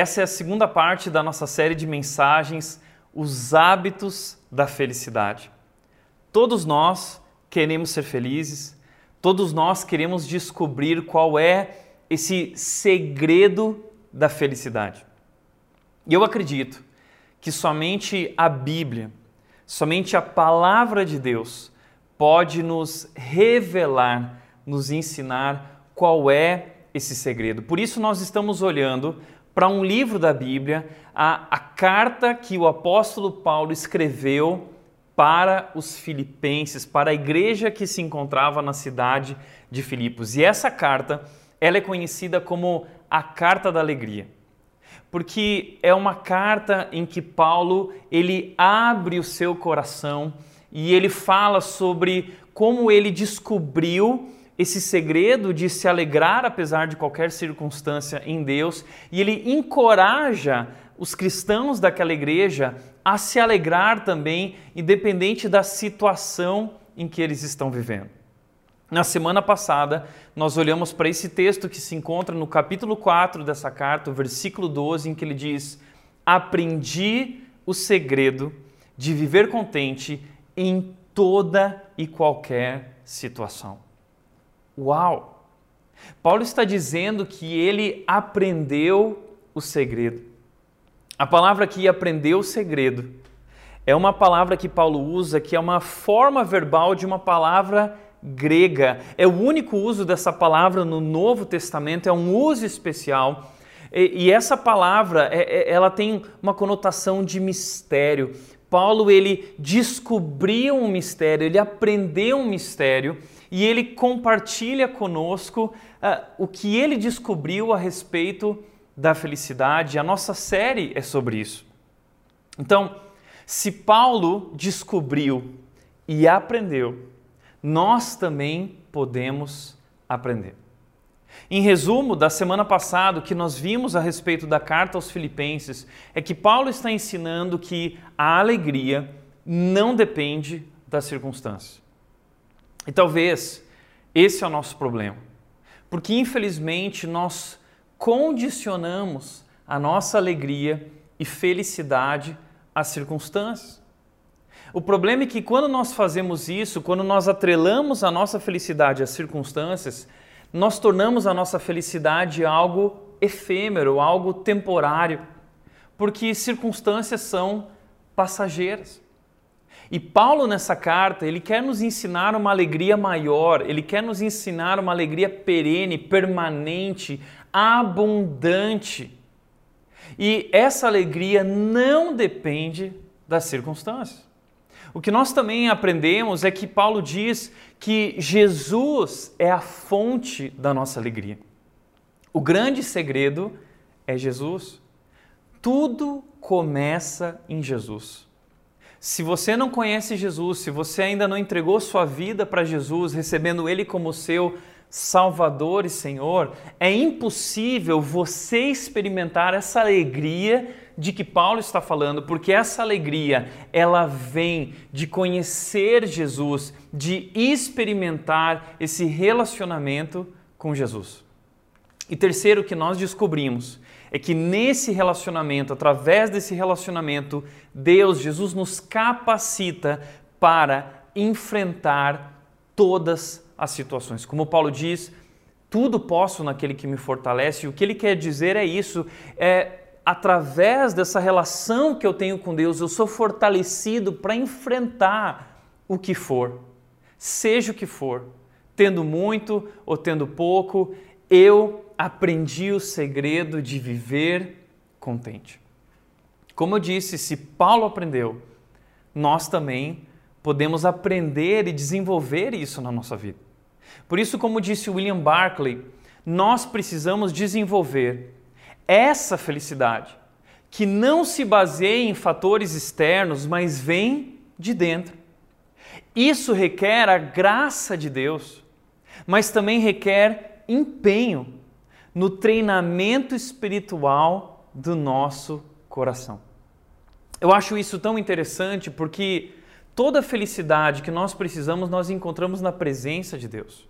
Essa é a segunda parte da nossa série de mensagens Os Hábitos da Felicidade. Todos nós queremos ser felizes, todos nós queremos descobrir qual é esse segredo da felicidade. E eu acredito que somente a Bíblia, somente a palavra de Deus pode nos revelar, nos ensinar qual é esse segredo. Por isso, nós estamos olhando para um livro da Bíblia, a, a carta que o apóstolo Paulo escreveu para os filipenses, para a igreja que se encontrava na cidade de Filipos. E essa carta, ela é conhecida como a carta da alegria. Porque é uma carta em que Paulo, ele abre o seu coração e ele fala sobre como ele descobriu esse segredo de se alegrar apesar de qualquer circunstância em Deus, e ele encoraja os cristãos daquela igreja a se alegrar também, independente da situação em que eles estão vivendo. Na semana passada, nós olhamos para esse texto que se encontra no capítulo 4 dessa carta, o versículo 12, em que ele diz: Aprendi o segredo de viver contente em toda e qualquer situação. Uau! Paulo está dizendo que ele aprendeu o segredo. A palavra que aprendeu o segredo é uma palavra que Paulo usa que é uma forma verbal de uma palavra grega. É o único uso dessa palavra no Novo Testamento, é um uso especial. E, e essa palavra, é, é, ela tem uma conotação de mistério. Paulo ele descobriu um mistério, ele aprendeu um mistério e ele compartilha conosco uh, o que ele descobriu a respeito da felicidade. A nossa série é sobre isso. Então, se Paulo descobriu e aprendeu, nós também podemos aprender. Em resumo, da semana passada, o que nós vimos a respeito da carta aos Filipenses é que Paulo está ensinando que a alegria não depende das circunstâncias. E talvez esse é o nosso problema, porque infelizmente nós condicionamos a nossa alegria e felicidade às circunstâncias. O problema é que quando nós fazemos isso, quando nós atrelamos a nossa felicidade às circunstâncias, nós tornamos a nossa felicidade algo efêmero, algo temporário, porque circunstâncias são passageiras. E Paulo nessa carta, ele quer nos ensinar uma alegria maior, ele quer nos ensinar uma alegria perene, permanente, abundante. E essa alegria não depende das circunstâncias. O que nós também aprendemos é que Paulo diz que Jesus é a fonte da nossa alegria. O grande segredo é Jesus. Tudo começa em Jesus. Se você não conhece Jesus, se você ainda não entregou sua vida para Jesus, recebendo Ele como seu Salvador e Senhor, é impossível você experimentar essa alegria de que Paulo está falando, porque essa alegria, ela vem de conhecer Jesus, de experimentar esse relacionamento com Jesus. E terceiro que nós descobrimos é que nesse relacionamento, através desse relacionamento, Deus, Jesus nos capacita para enfrentar todas as situações. Como Paulo diz, tudo posso naquele que me fortalece. O que ele quer dizer é isso, é através dessa relação que eu tenho com Deus, eu sou fortalecido para enfrentar o que for, seja o que for, tendo muito ou tendo pouco, eu aprendi o segredo de viver contente. Como eu disse, se Paulo aprendeu, nós também podemos aprender e desenvolver isso na nossa vida. Por isso, como disse William Barclay, nós precisamos desenvolver essa felicidade que não se baseia em fatores externos, mas vem de dentro. Isso requer a graça de Deus, mas também requer empenho no treinamento espiritual do nosso coração. Eu acho isso tão interessante porque toda a felicidade que nós precisamos nós encontramos na presença de Deus.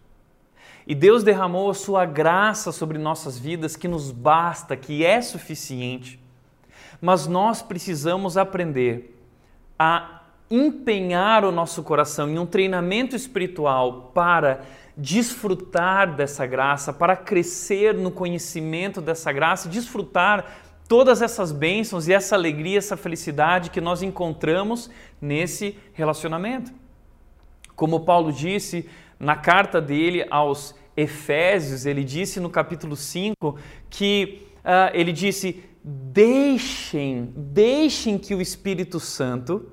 E Deus derramou a sua graça sobre nossas vidas que nos basta, que é suficiente. Mas nós precisamos aprender a empenhar o nosso coração em um treinamento espiritual para desfrutar dessa graça, para crescer no conhecimento dessa graça, desfrutar todas essas bênçãos e essa alegria, essa felicidade que nós encontramos nesse relacionamento. Como Paulo disse na carta dele aos Efésios, ele disse no capítulo 5 que uh, ele disse: deixem, deixem que o Espírito Santo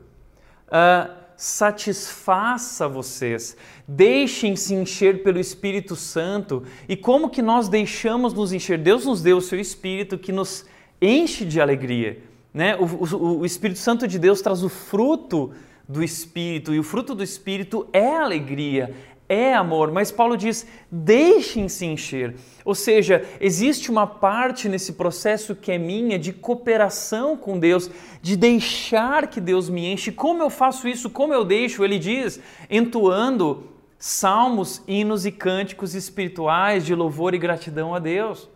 uh, satisfaça vocês, deixem-se encher pelo Espírito Santo. E como que nós deixamos nos encher? Deus nos deu o seu Espírito que nos enche de alegria. Né? O, o, o Espírito Santo de Deus traz o fruto do Espírito, e o fruto do Espírito é alegria, é amor, mas Paulo diz: deixem-se encher. Ou seja, existe uma parte nesse processo que é minha de cooperação com Deus, de deixar que Deus me enche. Como eu faço isso? Como eu deixo? Ele diz: entoando salmos, hinos e cânticos espirituais de louvor e gratidão a Deus.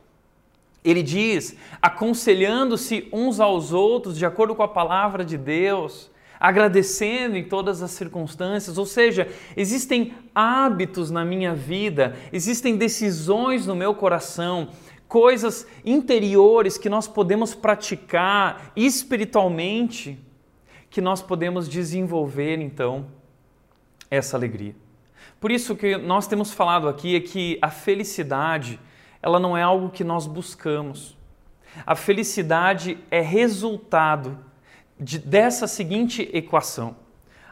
Ele diz, aconselhando-se uns aos outros de acordo com a palavra de Deus, agradecendo em todas as circunstâncias, ou seja, existem hábitos na minha vida, existem decisões no meu coração, coisas interiores que nós podemos praticar espiritualmente, que nós podemos desenvolver então essa alegria. Por isso que nós temos falado aqui é que a felicidade ela não é algo que nós buscamos. A felicidade é resultado de, dessa seguinte equação: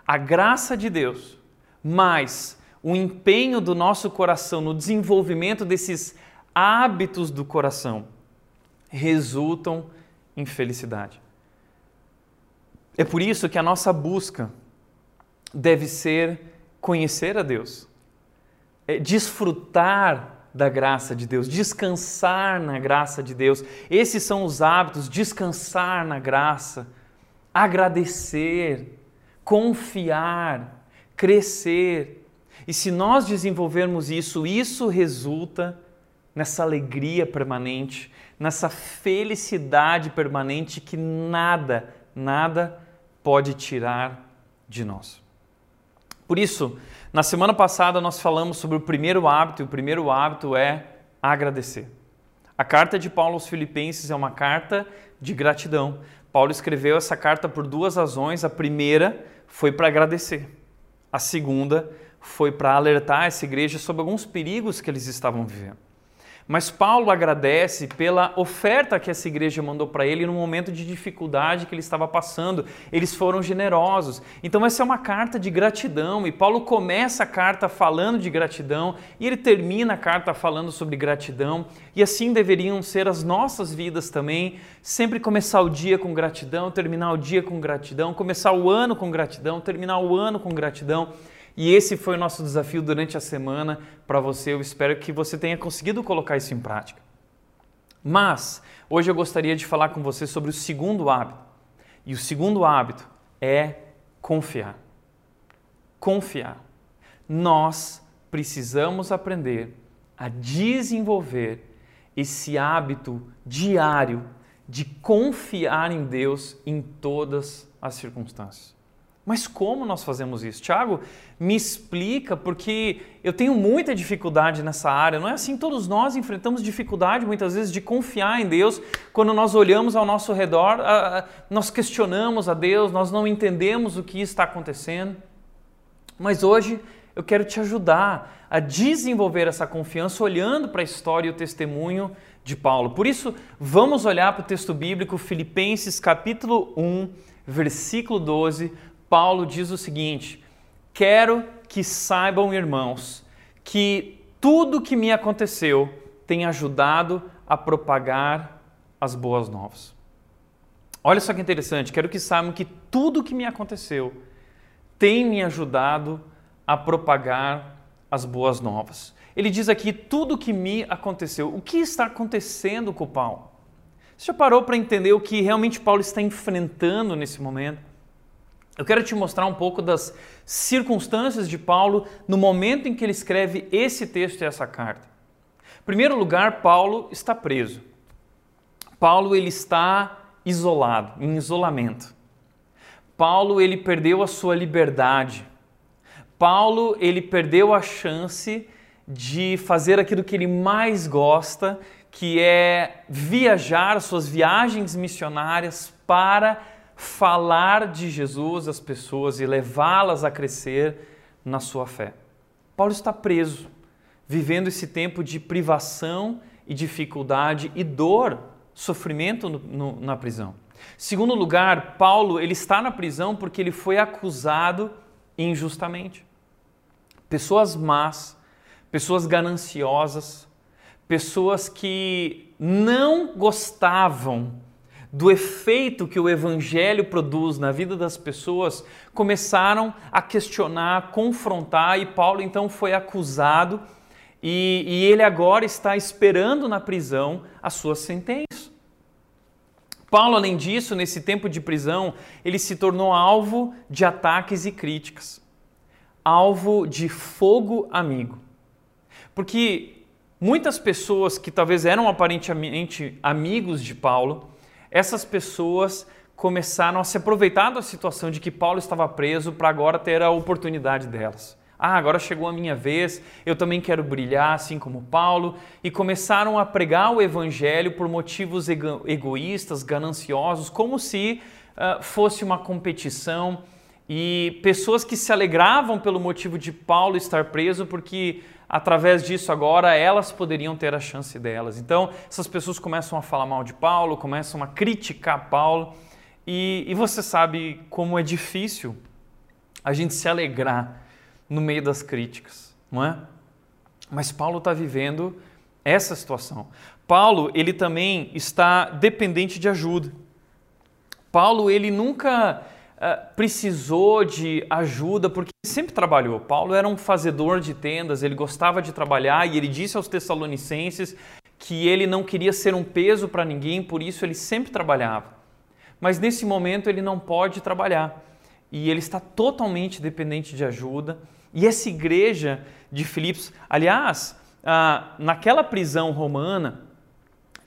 a graça de Deus mais o empenho do nosso coração no desenvolvimento desses hábitos do coração resultam em felicidade. É por isso que a nossa busca deve ser conhecer a Deus, é desfrutar da graça de Deus, descansar na graça de Deus. Esses são os hábitos: descansar na graça, agradecer, confiar, crescer. E se nós desenvolvermos isso, isso resulta nessa alegria permanente, nessa felicidade permanente que nada, nada pode tirar de nós. Por isso, na semana passada nós falamos sobre o primeiro hábito, e o primeiro hábito é agradecer. A carta de Paulo aos Filipenses é uma carta de gratidão. Paulo escreveu essa carta por duas razões. A primeira foi para agradecer. A segunda foi para alertar essa igreja sobre alguns perigos que eles estavam vivendo. Mas Paulo agradece pela oferta que essa igreja mandou para ele no momento de dificuldade que ele estava passando. Eles foram generosos. Então, essa é uma carta de gratidão. E Paulo começa a carta falando de gratidão e ele termina a carta falando sobre gratidão. E assim deveriam ser as nossas vidas também. Sempre começar o dia com gratidão, terminar o dia com gratidão, começar o ano com gratidão, terminar o ano com gratidão. E esse foi o nosso desafio durante a semana para você. Eu espero que você tenha conseguido colocar isso em prática. Mas hoje eu gostaria de falar com você sobre o segundo hábito. E o segundo hábito é confiar. Confiar. Nós precisamos aprender a desenvolver esse hábito diário de confiar em Deus em todas as circunstâncias. Mas como nós fazemos isso? Tiago, me explica, porque eu tenho muita dificuldade nessa área. Não é assim? Todos nós enfrentamos dificuldade muitas vezes de confiar em Deus. Quando nós olhamos ao nosso redor, nós questionamos a Deus, nós não entendemos o que está acontecendo. Mas hoje eu quero te ajudar a desenvolver essa confiança olhando para a história e o testemunho de Paulo. Por isso, vamos olhar para o texto bíblico, Filipenses capítulo 1, versículo 12 Paulo diz o seguinte: Quero que saibam, irmãos, que tudo que me aconteceu tem ajudado a propagar as boas novas. Olha só que interessante, quero que saibam que tudo que me aconteceu tem me ajudado a propagar as boas novas. Ele diz aqui tudo que me aconteceu. O que está acontecendo com Paulo? Você já parou para entender o que realmente Paulo está enfrentando nesse momento? Eu quero te mostrar um pouco das circunstâncias de Paulo no momento em que ele escreve esse texto e essa carta. Em primeiro lugar, Paulo está preso. Paulo ele está isolado, em isolamento. Paulo ele perdeu a sua liberdade. Paulo ele perdeu a chance de fazer aquilo que ele mais gosta, que é viajar suas viagens missionárias para falar de Jesus às pessoas e levá-las a crescer na sua fé. Paulo está preso, vivendo esse tempo de privação e dificuldade e dor, sofrimento no, no, na prisão. Segundo lugar, Paulo ele está na prisão porque ele foi acusado injustamente. Pessoas más, pessoas gananciosas, pessoas que não gostavam do efeito que o Evangelho produz na vida das pessoas, começaram a questionar, a confrontar, e Paulo então foi acusado, e, e ele agora está esperando na prisão a sua sentença. Paulo, além disso, nesse tempo de prisão, ele se tornou alvo de ataques e críticas, alvo de fogo amigo. Porque muitas pessoas que talvez eram aparentemente amigos de Paulo, essas pessoas começaram a se aproveitar da situação de que Paulo estava preso para agora ter a oportunidade delas. Ah, agora chegou a minha vez, eu também quero brilhar assim como Paulo, e começaram a pregar o evangelho por motivos ego egoístas, gananciosos, como se uh, fosse uma competição, e pessoas que se alegravam pelo motivo de Paulo estar preso, porque através disso agora elas poderiam ter a chance delas. Então, essas pessoas começam a falar mal de Paulo, começam a criticar Paulo, e, e você sabe como é difícil a gente se alegrar no meio das críticas, não é? Mas Paulo está vivendo essa situação. Paulo, ele também está dependente de ajuda. Paulo, ele nunca uh, precisou de ajuda porque sempre trabalhou. Paulo era um fazedor de tendas, ele gostava de trabalhar e ele disse aos Tessalonicenses que ele não queria ser um peso para ninguém, por isso ele sempre trabalhava. Mas nesse momento ele não pode trabalhar e ele está totalmente dependente de ajuda. E essa igreja de Filipos, aliás, uh, naquela prisão romana,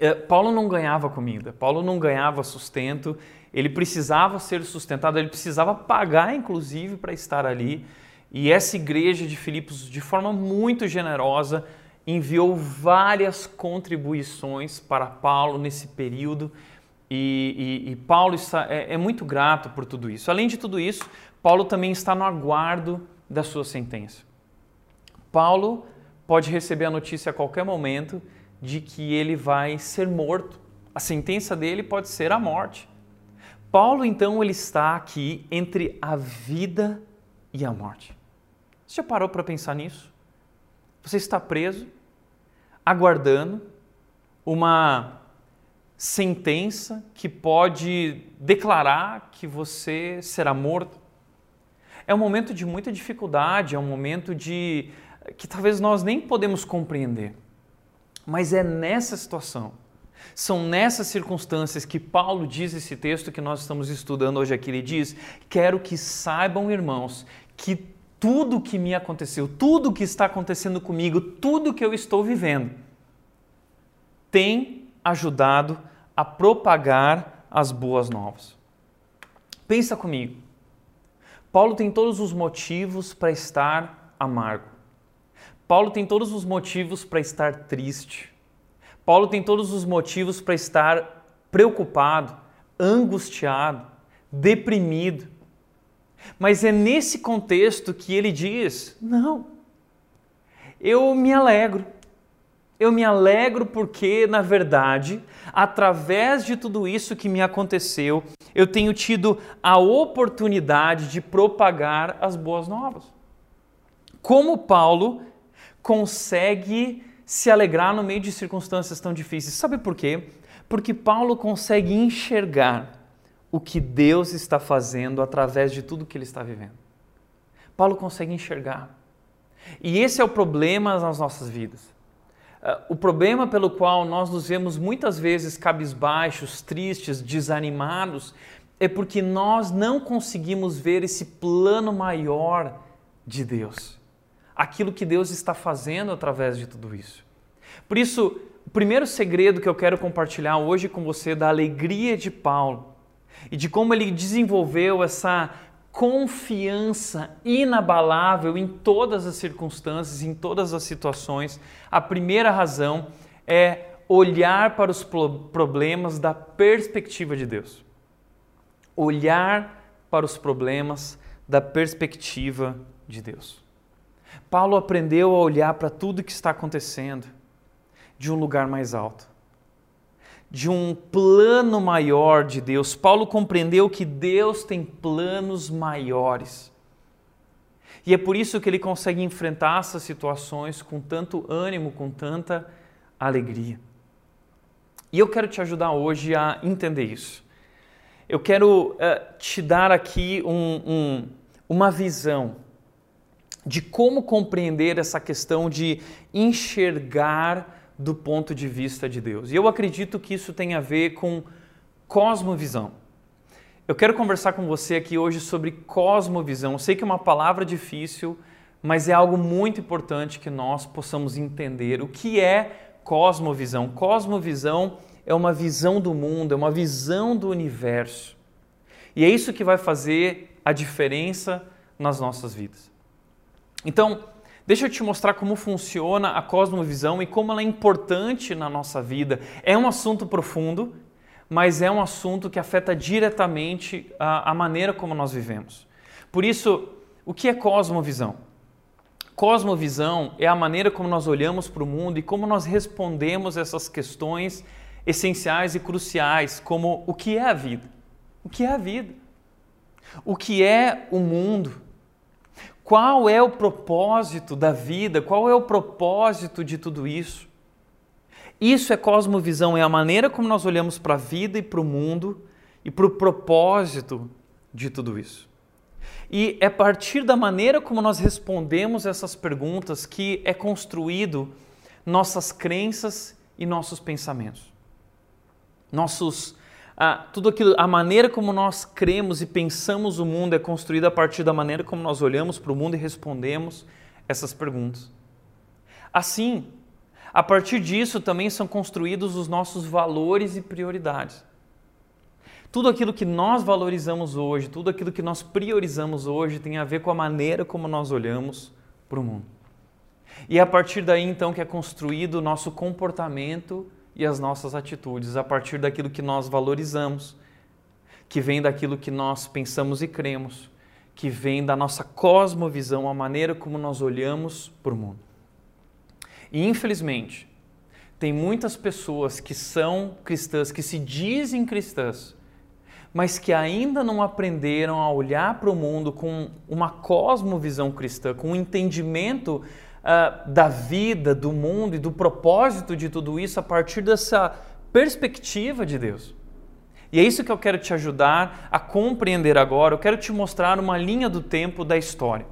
uh, Paulo não ganhava comida, Paulo não ganhava sustento, ele precisava ser sustentado, ele precisava pagar, inclusive, para estar ali. E essa igreja de Filipos, de forma muito generosa, enviou várias contribuições para Paulo nesse período. E, e, e Paulo está, é, é muito grato por tudo isso. Além de tudo isso, Paulo também está no aguardo da sua sentença. Paulo pode receber a notícia a qualquer momento de que ele vai ser morto. A sentença dele pode ser a morte. Paulo então ele está aqui entre a vida e a morte. Você já parou para pensar nisso? Você está preso, aguardando uma sentença que pode declarar que você será morto. É um momento de muita dificuldade, é um momento de que talvez nós nem podemos compreender. Mas é nessa situação são nessas circunstâncias que Paulo diz esse texto que nós estamos estudando hoje aqui. Ele diz: Quero que saibam, irmãos, que tudo que me aconteceu, tudo que está acontecendo comigo, tudo que eu estou vivendo, tem ajudado a propagar as boas novas. Pensa comigo. Paulo tem todos os motivos para estar amargo. Paulo tem todos os motivos para estar triste. Paulo tem todos os motivos para estar preocupado, angustiado, deprimido. Mas é nesse contexto que ele diz: não, eu me alegro. Eu me alegro porque, na verdade, através de tudo isso que me aconteceu, eu tenho tido a oportunidade de propagar as boas novas. Como Paulo consegue se alegrar no meio de circunstâncias tão difíceis. Sabe por quê? Porque Paulo consegue enxergar o que Deus está fazendo através de tudo que ele está vivendo. Paulo consegue enxergar. E esse é o problema nas nossas vidas. Uh, o problema pelo qual nós nos vemos muitas vezes cabisbaixos, tristes, desanimados, é porque nós não conseguimos ver esse plano maior de Deus. Aquilo que Deus está fazendo através de tudo isso. Por isso, o primeiro segredo que eu quero compartilhar hoje com você da alegria de Paulo e de como ele desenvolveu essa confiança inabalável em todas as circunstâncias, em todas as situações. A primeira razão é olhar para os problemas da perspectiva de Deus. Olhar para os problemas da perspectiva de Deus. Paulo aprendeu a olhar para tudo que está acontecendo de um lugar mais alto de um plano maior de Deus. Paulo compreendeu que Deus tem planos maiores. E é por isso que ele consegue enfrentar essas situações com tanto ânimo, com tanta alegria. E eu quero te ajudar hoje a entender isso. Eu quero uh, te dar aqui um, um, uma visão de como compreender essa questão de enxergar do ponto de vista de Deus. E eu acredito que isso tem a ver com cosmovisão. Eu quero conversar com você aqui hoje sobre cosmovisão. Eu sei que é uma palavra difícil, mas é algo muito importante que nós possamos entender o que é cosmovisão. Cosmovisão é uma visão do mundo, é uma visão do universo. E é isso que vai fazer a diferença nas nossas vidas. Então, Deixa eu te mostrar como funciona a cosmovisão e como ela é importante na nossa vida. É um assunto profundo, mas é um assunto que afeta diretamente a, a maneira como nós vivemos. Por isso, o que é cosmovisão? Cosmovisão é a maneira como nós olhamos para o mundo e como nós respondemos essas questões essenciais e cruciais, como o que é a vida? O que é a vida? O que é o mundo? Qual é o propósito da vida? Qual é o propósito de tudo isso? Isso é cosmovisão, é a maneira como nós olhamos para a vida e para o mundo e para o propósito de tudo isso. E é a partir da maneira como nós respondemos essas perguntas que é construído nossas crenças e nossos pensamentos. Nossos ah, tudo aquilo, a maneira como nós cremos e pensamos o mundo é construída a partir da maneira como nós olhamos para o mundo e respondemos essas perguntas. Assim, a partir disso também são construídos os nossos valores e prioridades. Tudo aquilo que nós valorizamos hoje, tudo aquilo que nós priorizamos hoje tem a ver com a maneira como nós olhamos para o mundo. E é a partir daí então que é construído o nosso comportamento e as nossas atitudes a partir daquilo que nós valorizamos, que vem daquilo que nós pensamos e cremos, que vem da nossa cosmovisão, a maneira como nós olhamos para o mundo. E infelizmente, tem muitas pessoas que são cristãs, que se dizem cristãs, mas que ainda não aprenderam a olhar para o mundo com uma cosmovisão cristã, com um entendimento uh, da vida, do mundo e do propósito de tudo isso a partir dessa perspectiva de Deus. E é isso que eu quero te ajudar a compreender agora. Eu quero te mostrar uma linha do tempo da história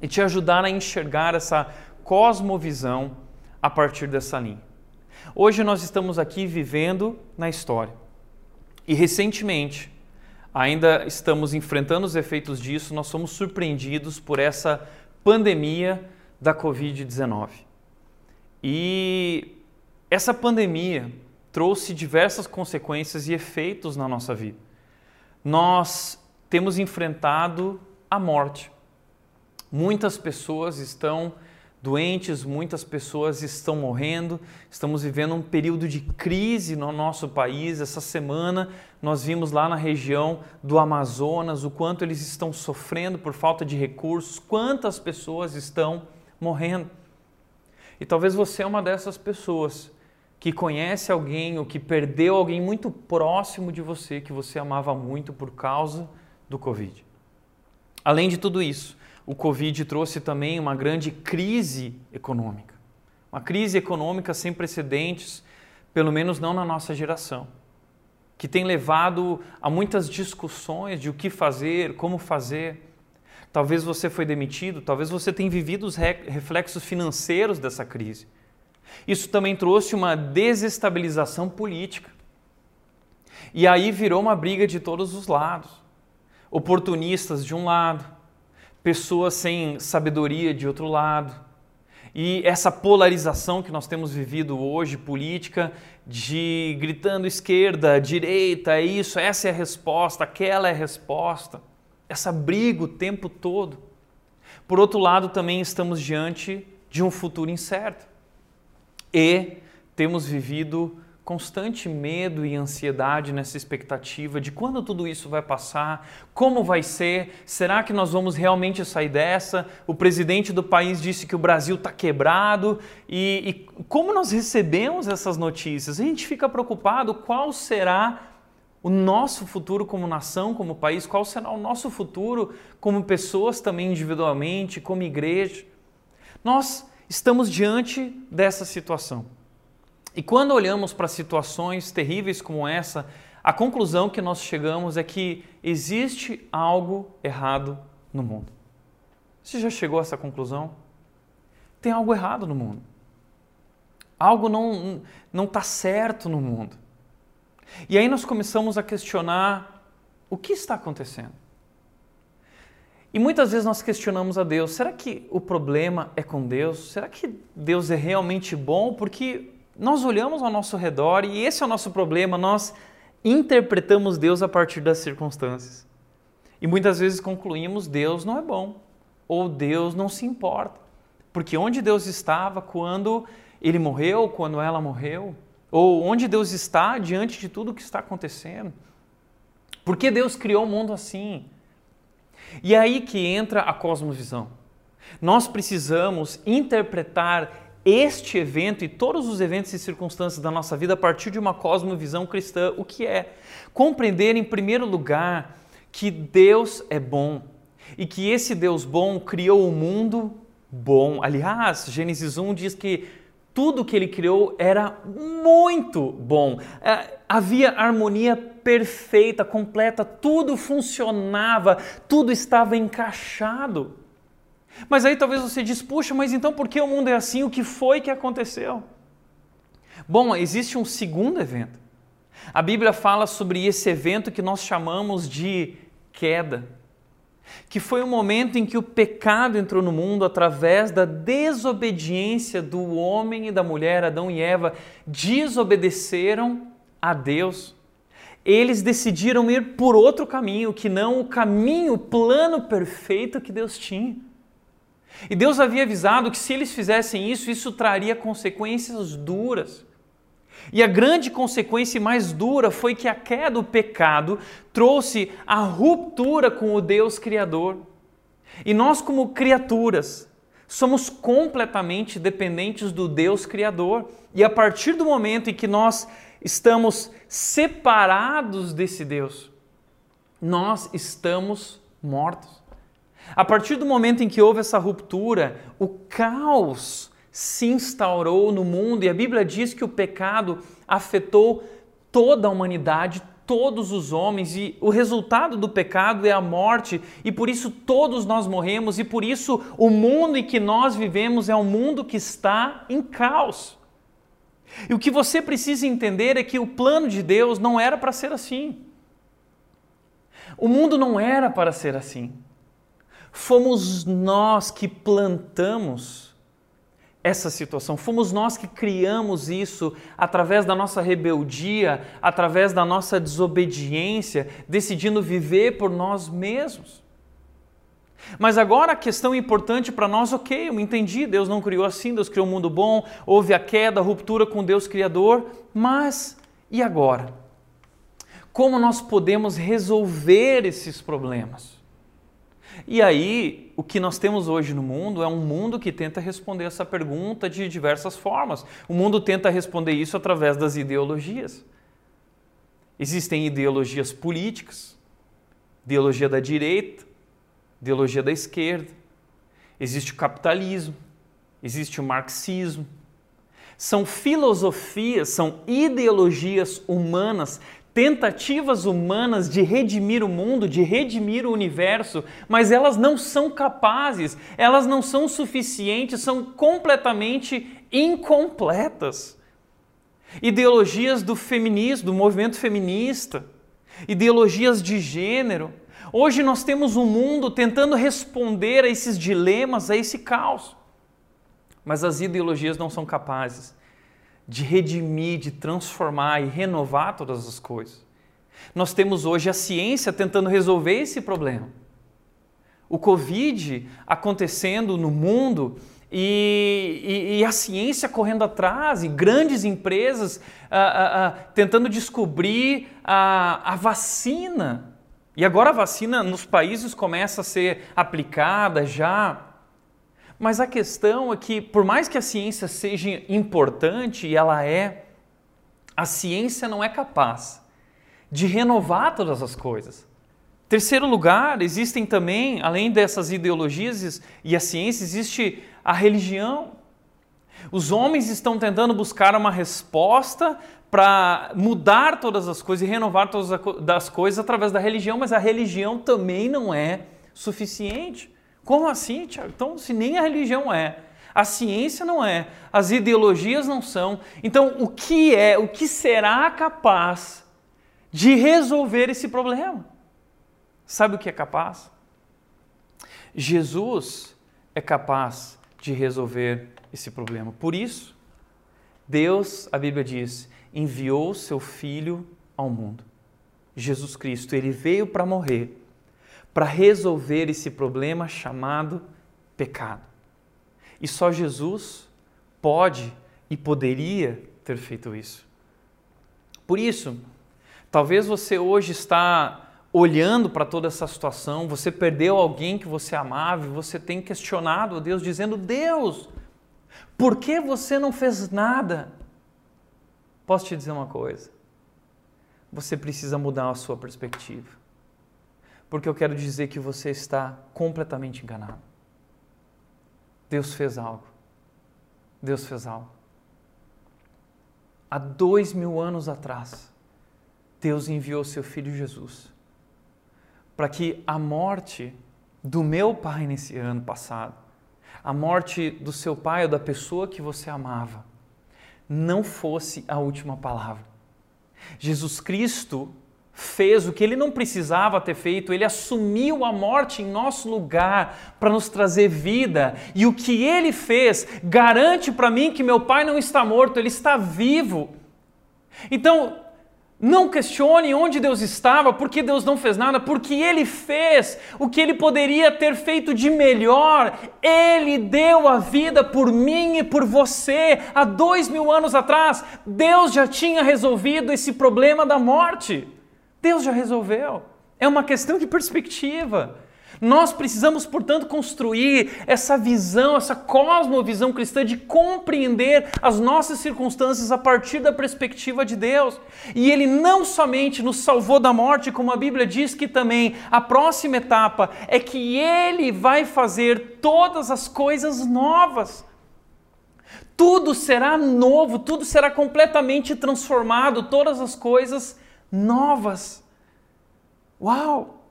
e te ajudar a enxergar essa cosmovisão a partir dessa linha. Hoje nós estamos aqui vivendo na história e recentemente ainda estamos enfrentando os efeitos disso. Nós somos surpreendidos por essa pandemia da Covid-19. E essa pandemia trouxe diversas consequências e efeitos na nossa vida. Nós temos enfrentado a morte. Muitas pessoas estão doentes, muitas pessoas estão morrendo. Estamos vivendo um período de crise no nosso país. Essa semana nós vimos lá na região do Amazonas o quanto eles estão sofrendo por falta de recursos, quantas pessoas estão morrendo. E talvez você é uma dessas pessoas que conhece alguém ou que perdeu alguém muito próximo de você que você amava muito por causa do Covid. Além de tudo isso, o Covid trouxe também uma grande crise econômica. Uma crise econômica sem precedentes, pelo menos não na nossa geração, que tem levado a muitas discussões de o que fazer, como fazer. Talvez você foi demitido, talvez você tenha vivido os reflexos financeiros dessa crise. Isso também trouxe uma desestabilização política. E aí virou uma briga de todos os lados. Oportunistas de um lado, pessoas sem sabedoria de outro lado. E essa polarização que nós temos vivido hoje, política, de gritando esquerda, direita, é isso, essa é a resposta, aquela é a resposta. Essa briga o tempo todo. Por outro lado, também estamos diante de um futuro incerto. E temos vivido constante medo e ansiedade nessa expectativa de quando tudo isso vai passar, como vai ser, será que nós vamos realmente sair dessa? O presidente do país disse que o Brasil está quebrado e, e como nós recebemos essas notícias? A gente fica preocupado qual será o nosso futuro como nação, como país, qual será o nosso futuro como pessoas também individualmente, como igreja. Nós estamos diante dessa situação. E quando olhamos para situações terríveis como essa, a conclusão que nós chegamos é que existe algo errado no mundo. Você já chegou a essa conclusão? Tem algo errado no mundo. Algo não está certo no mundo. E aí nós começamos a questionar o que está acontecendo. E muitas vezes nós questionamos a Deus: será que o problema é com Deus? Será que Deus é realmente bom? Porque nós olhamos ao nosso redor e esse é o nosso problema, nós interpretamos Deus a partir das circunstâncias. E muitas vezes concluímos Deus não é bom ou Deus não se importa. Porque onde Deus estava quando ele morreu, quando ela morreu, ou onde Deus está diante de tudo o que está acontecendo. Por que Deus criou o mundo assim? E é aí que entra a cosmovisão. Nós precisamos interpretar este evento e todos os eventos e circunstâncias da nossa vida a partir de uma cosmovisão cristã, o que é compreender em primeiro lugar que Deus é bom e que esse Deus bom criou o mundo bom. Aliás, Gênesis 1 diz que tudo que ele criou era muito bom. É, havia harmonia perfeita, completa, tudo funcionava, tudo estava encaixado. Mas aí talvez você diz, puxa, mas então por que o mundo é assim? O que foi que aconteceu? Bom, existe um segundo evento. A Bíblia fala sobre esse evento que nós chamamos de queda, que foi o momento em que o pecado entrou no mundo através da desobediência do homem e da mulher, Adão e Eva, desobedeceram a Deus. Eles decidiram ir por outro caminho, que não o caminho, o plano perfeito que Deus tinha. E Deus havia avisado que se eles fizessem isso, isso traria consequências duras. E a grande consequência mais dura foi que a queda do pecado trouxe a ruptura com o Deus Criador. E nós, como criaturas, somos completamente dependentes do Deus Criador. E a partir do momento em que nós estamos separados desse Deus, nós estamos mortos. A partir do momento em que houve essa ruptura, o caos se instaurou no mundo e a Bíblia diz que o pecado afetou toda a humanidade, todos os homens e o resultado do pecado é a morte e por isso todos nós morremos e por isso o mundo em que nós vivemos é um mundo que está em caos. E o que você precisa entender é que o plano de Deus não era para ser assim. O mundo não era para ser assim. Fomos nós que plantamos essa situação, fomos nós que criamos isso através da nossa rebeldia, através da nossa desobediência, decidindo viver por nós mesmos. Mas agora a questão importante para nós, ok, eu entendi, Deus não criou assim, Deus criou um mundo bom, houve a queda, a ruptura com Deus Criador, mas e agora? Como nós podemos resolver esses problemas? E aí, o que nós temos hoje no mundo é um mundo que tenta responder essa pergunta de diversas formas. O mundo tenta responder isso através das ideologias. Existem ideologias políticas, ideologia da direita, ideologia da esquerda, existe o capitalismo, existe o marxismo. São filosofias, são ideologias humanas tentativas humanas de redimir o mundo, de redimir o universo, mas elas não são capazes, elas não são suficientes, são completamente incompletas. ideologias do feminismo, do movimento feminista, ideologias de gênero. Hoje nós temos um mundo tentando responder a esses dilemas, a esse caos. Mas as ideologias não são capazes de redimir, de transformar e renovar todas as coisas. Nós temos hoje a ciência tentando resolver esse problema. O Covid acontecendo no mundo e, e, e, a ciência correndo atrás, e grandes empresas ah, ah, ah, tentando descobrir a, a vacina. E agora a vacina nos países começa a ser aplicada já. Mas a questão é que, por mais que a ciência seja importante, e ela é, a ciência não é capaz de renovar todas as coisas. Terceiro lugar, existem também, além dessas ideologias e a ciência, existe a religião. Os homens estão tentando buscar uma resposta para mudar todas as coisas e renovar todas as coisas através da religião, mas a religião também não é suficiente. Como assim, Tiago? Então, se nem a religião é, a ciência não é, as ideologias não são, então o que é, o que será capaz de resolver esse problema? Sabe o que é capaz? Jesus é capaz de resolver esse problema. Por isso, Deus, a Bíblia diz, enviou seu Filho ao mundo. Jesus Cristo, ele veio para morrer, para resolver esse problema chamado pecado. E só Jesus pode e poderia ter feito isso. Por isso, talvez você hoje está olhando para toda essa situação, você perdeu alguém que você amava e você tem questionado a Deus, dizendo: Deus, por que você não fez nada? Posso te dizer uma coisa? Você precisa mudar a sua perspectiva. Porque eu quero dizer que você está completamente enganado. Deus fez algo. Deus fez algo. Há dois mil anos atrás, Deus enviou seu filho Jesus para que a morte do meu pai nesse ano passado, a morte do seu pai ou da pessoa que você amava, não fosse a última palavra. Jesus Cristo fez o que ele não precisava ter feito, ele assumiu a morte em nosso lugar para nos trazer vida. E o que ele fez garante para mim que meu pai não está morto, ele está vivo. Então, não questione onde Deus estava, porque Deus não fez nada, porque Ele fez o que Ele poderia ter feito de melhor. Ele deu a vida por mim e por você. Há dois mil anos atrás, Deus já tinha resolvido esse problema da morte. Deus já resolveu. É uma questão de perspectiva. Nós precisamos, portanto, construir essa visão, essa cosmovisão cristã de compreender as nossas circunstâncias a partir da perspectiva de Deus. E Ele não somente nos salvou da morte, como a Bíblia diz que também a próxima etapa é que Ele vai fazer todas as coisas novas. Tudo será novo, tudo será completamente transformado, todas as coisas novas. Uau!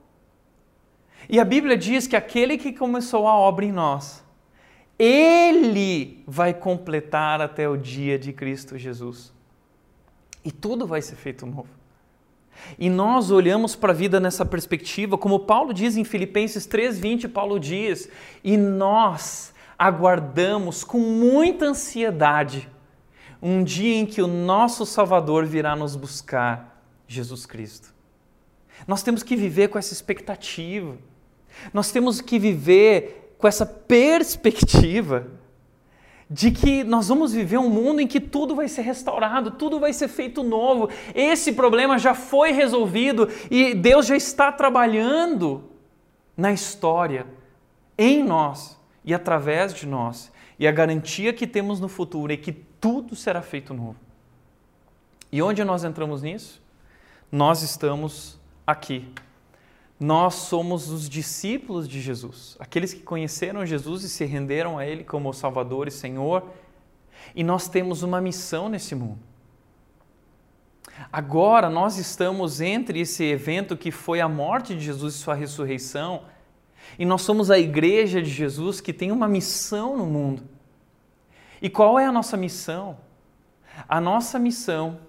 E a Bíblia diz que aquele que começou a obra em nós, ele vai completar até o dia de Cristo Jesus. E tudo vai ser feito novo. E nós olhamos para a vida nessa perspectiva, como Paulo diz em Filipenses 3:20, Paulo diz, e nós aguardamos com muita ansiedade um dia em que o nosso Salvador virá nos buscar, Jesus Cristo. Nós temos que viver com essa expectativa. Nós temos que viver com essa perspectiva de que nós vamos viver um mundo em que tudo vai ser restaurado, tudo vai ser feito novo. Esse problema já foi resolvido e Deus já está trabalhando na história, em nós e através de nós. E a garantia que temos no futuro é que tudo será feito novo. E onde nós entramos nisso? Nós estamos aqui nós somos os discípulos de Jesus, aqueles que conheceram Jesus e se renderam a Ele como Salvador e Senhor, e nós temos uma missão nesse mundo. Agora nós estamos entre esse evento que foi a morte de Jesus e sua ressurreição, e nós somos a igreja de Jesus que tem uma missão no mundo. E qual é a nossa missão? A nossa missão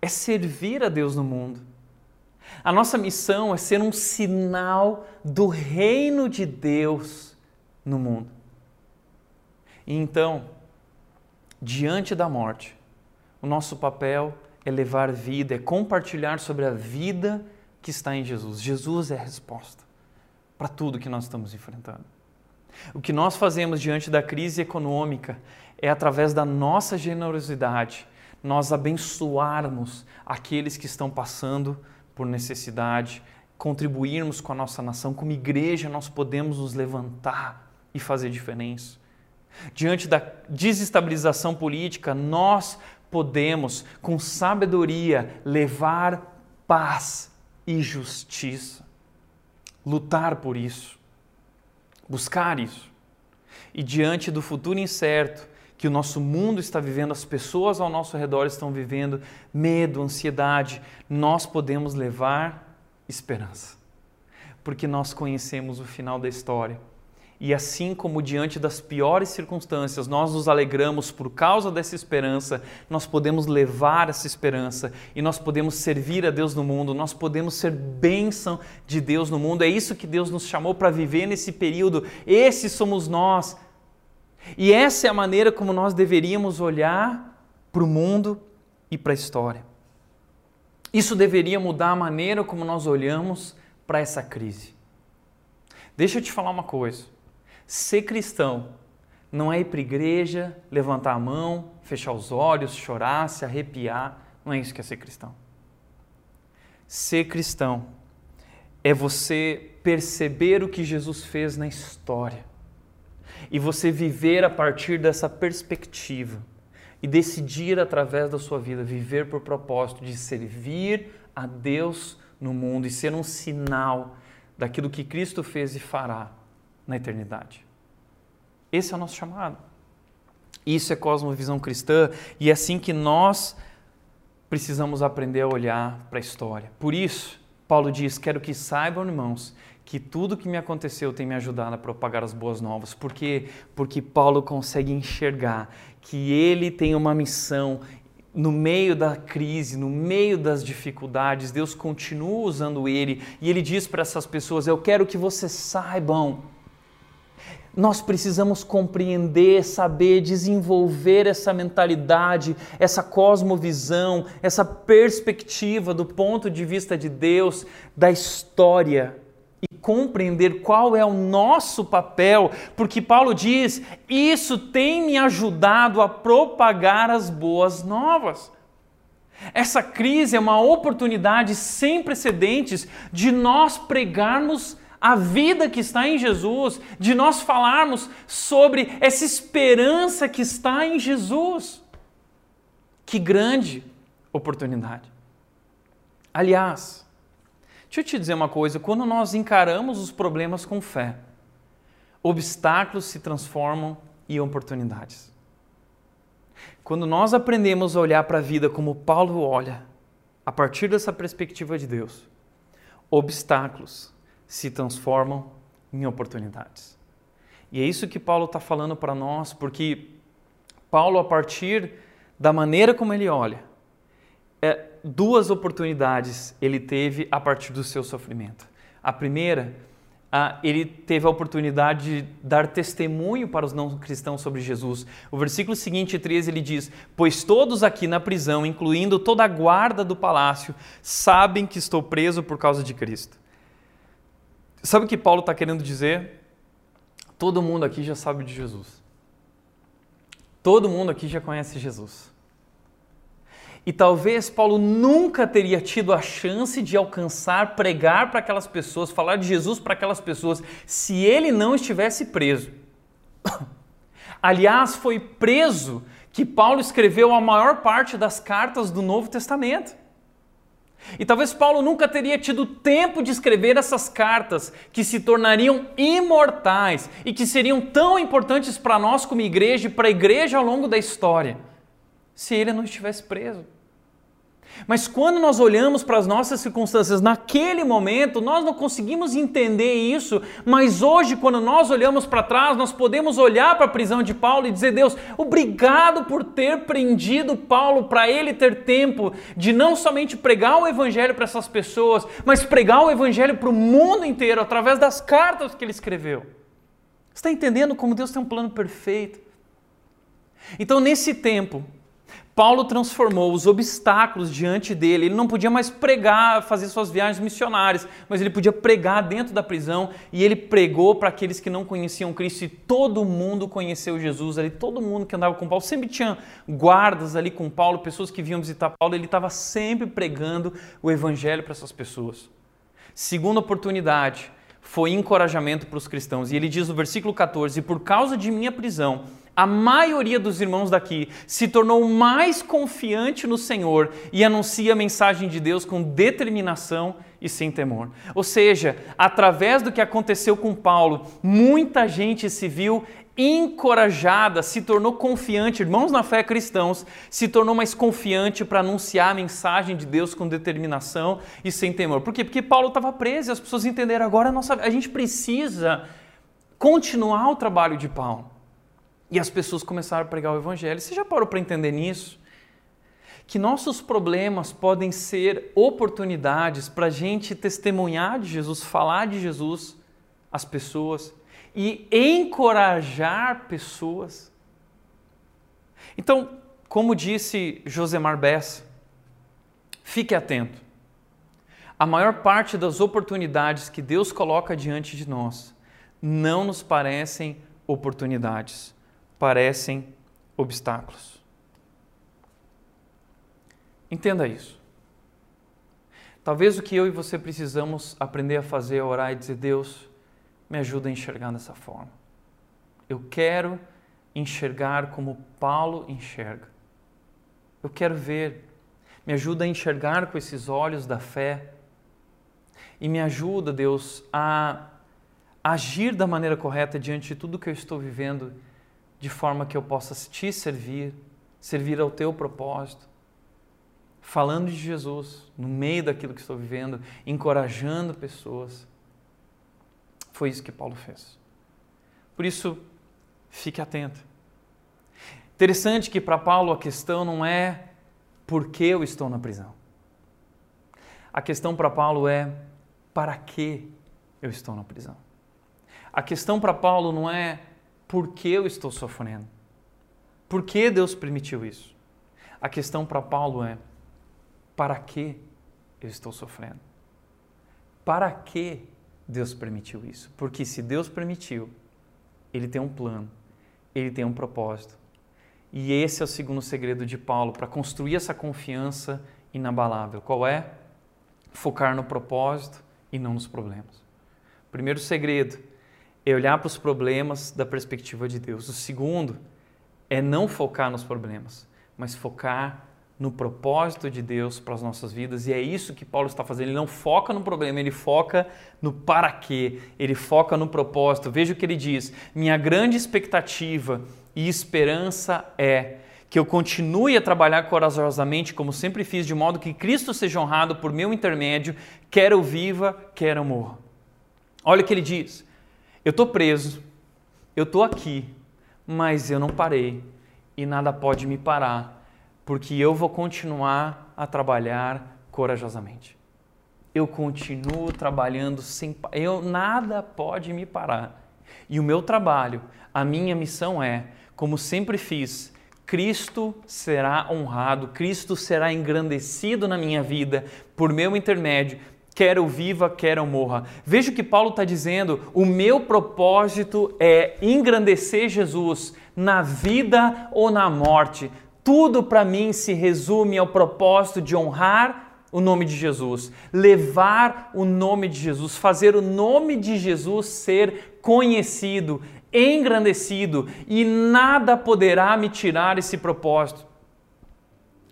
é servir a Deus no mundo. A nossa missão é ser um sinal do reino de Deus no mundo. E então, diante da morte, o nosso papel é levar vida, é compartilhar sobre a vida que está em Jesus. Jesus é a resposta para tudo que nós estamos enfrentando. O que nós fazemos diante da crise econômica é através da nossa generosidade nós abençoarmos aqueles que estão passando por necessidade, contribuirmos com a nossa nação, como igreja nós podemos nos levantar e fazer diferença. Diante da desestabilização política, nós podemos, com sabedoria, levar paz e justiça. Lutar por isso, buscar isso. E diante do futuro incerto que o nosso mundo está vivendo, as pessoas ao nosso redor estão vivendo, medo, ansiedade, nós podemos levar esperança. Porque nós conhecemos o final da história e assim como diante das piores circunstâncias nós nos alegramos por causa dessa esperança, nós podemos levar essa esperança e nós podemos servir a Deus no mundo, nós podemos ser bênção de Deus no mundo. É isso que Deus nos chamou para viver nesse período. Esses somos nós. E essa é a maneira como nós deveríamos olhar para o mundo e para a história. Isso deveria mudar a maneira como nós olhamos para essa crise. Deixa eu te falar uma coisa. Ser cristão não é ir para a igreja, levantar a mão, fechar os olhos, chorar, se arrepiar. Não é isso que é ser cristão. Ser cristão é você perceber o que Jesus fez na história e você viver a partir dessa perspectiva e decidir através da sua vida viver por propósito de servir a Deus no mundo e ser um sinal daquilo que Cristo fez e fará na eternidade. Esse é o nosso chamado. Isso é cosmovisão cristã e é assim que nós precisamos aprender a olhar para a história. Por isso, Paulo diz: Quero que saibam, irmãos, que tudo que me aconteceu tem me ajudado a propagar as boas novas. Por quê? Porque Paulo consegue enxergar que ele tem uma missão no meio da crise, no meio das dificuldades, Deus continua usando ele e ele diz para essas pessoas: Eu quero que vocês saibam. Nós precisamos compreender, saber, desenvolver essa mentalidade, essa cosmovisão, essa perspectiva do ponto de vista de Deus, da história compreender qual é o nosso papel, porque Paulo diz: Isso tem me ajudado a propagar as boas novas. Essa crise é uma oportunidade sem precedentes de nós pregarmos a vida que está em Jesus, de nós falarmos sobre essa esperança que está em Jesus. Que grande oportunidade. Aliás, deixa eu te dizer uma coisa: quando nós encaramos os problemas com fé, obstáculos se transformam em oportunidades. Quando nós aprendemos a olhar para a vida como Paulo olha, a partir dessa perspectiva de Deus, obstáculos se transformam em oportunidades. E é isso que Paulo está falando para nós, porque Paulo, a partir da maneira como ele olha, é, duas oportunidades ele teve a partir do seu sofrimento. A primeira, ah, ele teve a oportunidade de dar testemunho para os não cristãos sobre Jesus. O versículo seguinte, 13, ele diz: Pois todos aqui na prisão, incluindo toda a guarda do palácio, sabem que estou preso por causa de Cristo. Sabe o que Paulo está querendo dizer? Todo mundo aqui já sabe de Jesus. Todo mundo aqui já conhece Jesus. E talvez Paulo nunca teria tido a chance de alcançar, pregar para aquelas pessoas, falar de Jesus para aquelas pessoas, se ele não estivesse preso. Aliás, foi preso que Paulo escreveu a maior parte das cartas do Novo Testamento. E talvez Paulo nunca teria tido tempo de escrever essas cartas que se tornariam imortais e que seriam tão importantes para nós como igreja e para a igreja ao longo da história, se ele não estivesse preso. Mas quando nós olhamos para as nossas circunstâncias naquele momento, nós não conseguimos entender isso, mas hoje, quando nós olhamos para trás, nós podemos olhar para a prisão de Paulo e dizer: Deus, obrigado por ter prendido Paulo, para ele ter tempo de não somente pregar o Evangelho para essas pessoas, mas pregar o Evangelho para o mundo inteiro através das cartas que ele escreveu. Está entendendo como Deus tem um plano perfeito? Então, nesse tempo, Paulo transformou os obstáculos diante dele. Ele não podia mais pregar, fazer suas viagens missionárias, mas ele podia pregar dentro da prisão e ele pregou para aqueles que não conheciam Cristo e todo mundo conheceu Jesus ali. Todo mundo que andava com Paulo sempre tinha guardas ali com Paulo, pessoas que vinham visitar Paulo. Ele estava sempre pregando o evangelho para essas pessoas. Segunda oportunidade foi encorajamento para os cristãos. E ele diz no versículo 14: Por causa de minha prisão, a maioria dos irmãos daqui se tornou mais confiante no Senhor e anuncia a mensagem de Deus com determinação e sem temor. Ou seja, através do que aconteceu com Paulo, muita gente se viu encorajada, se tornou confiante, irmãos na fé cristãos, se tornou mais confiante para anunciar a mensagem de Deus com determinação e sem temor. Por quê? Porque Paulo estava preso e as pessoas entenderam agora a, nossa, a gente precisa continuar o trabalho de Paulo. E as pessoas começaram a pregar o Evangelho. Você já parou para entender nisso? Que nossos problemas podem ser oportunidades para a gente testemunhar de Jesus, falar de Jesus às pessoas e encorajar pessoas. Então, como disse Josemar Bessa, fique atento. A maior parte das oportunidades que Deus coloca diante de nós não nos parecem oportunidades parecem obstáculos. Entenda isso. Talvez o que eu e você precisamos aprender a fazer é orar e dizer: Deus, me ajuda a enxergar dessa forma. Eu quero enxergar como Paulo enxerga. Eu quero ver. Me ajuda a enxergar com esses olhos da fé. E me ajuda, Deus, a agir da maneira correta diante de tudo que eu estou vivendo de forma que eu possa te servir, servir ao teu propósito, falando de Jesus no meio daquilo que estou vivendo, encorajando pessoas. Foi isso que Paulo fez. Por isso, fique atento. Interessante que para Paulo a questão não é por que eu estou na prisão. A questão para Paulo é para que eu estou na prisão. A questão para Paulo não é por que eu estou sofrendo? Por que Deus permitiu isso? A questão para Paulo é: para que eu estou sofrendo? Para que Deus permitiu isso? Porque se Deus permitiu, Ele tem um plano, Ele tem um propósito. E esse é o segundo segredo de Paulo para construir essa confiança inabalável. Qual é? Focar no propósito e não nos problemas. Primeiro segredo é olhar para os problemas da perspectiva de Deus. O segundo é não focar nos problemas, mas focar no propósito de Deus para as nossas vidas. E é isso que Paulo está fazendo. Ele não foca no problema, ele foca no para quê, ele foca no propósito. Veja o que ele diz: Minha grande expectativa e esperança é que eu continue a trabalhar corajosamente, como sempre fiz, de modo que Cristo seja honrado por meu intermédio, quer eu viva, quer eu morra. Olha o que ele diz: eu estou preso, eu estou aqui, mas eu não parei e nada pode me parar, porque eu vou continuar a trabalhar corajosamente. Eu continuo trabalhando sem eu nada pode me parar. E o meu trabalho, a minha missão é, como sempre fiz, Cristo será honrado, Cristo será engrandecido na minha vida por meu intermédio, quer eu viva, quer eu morra. Veja o que Paulo está dizendo: o meu propósito é engrandecer Jesus na vida ou na morte. Tudo para mim se resume ao propósito de honrar o nome de Jesus, levar o nome de Jesus, fazer o nome de Jesus ser conhecido, engrandecido e nada poderá me tirar esse propósito.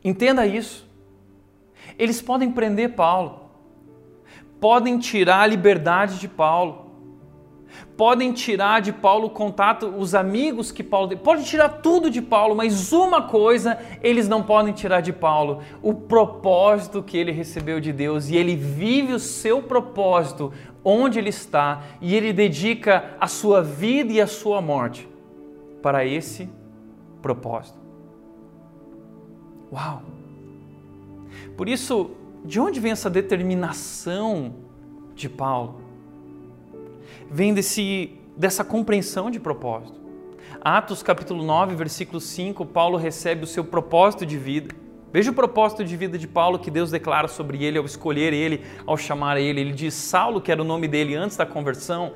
Entenda isso. Eles podem prender Paulo podem tirar a liberdade de Paulo, podem tirar de Paulo o contato, os amigos que Paulo tem, pode tirar tudo de Paulo, mas uma coisa eles não podem tirar de Paulo: o propósito que ele recebeu de Deus. E ele vive o seu propósito onde ele está e ele dedica a sua vida e a sua morte para esse propósito. Uau! Por isso, de onde vem essa determinação de Paulo? Vem desse, dessa compreensão de propósito. Atos capítulo 9, versículo 5, Paulo recebe o seu propósito de vida. Veja o propósito de vida de Paulo que Deus declara sobre ele ao escolher ele, ao chamar ele. Ele diz Saulo, que era o nome dele antes da conversão,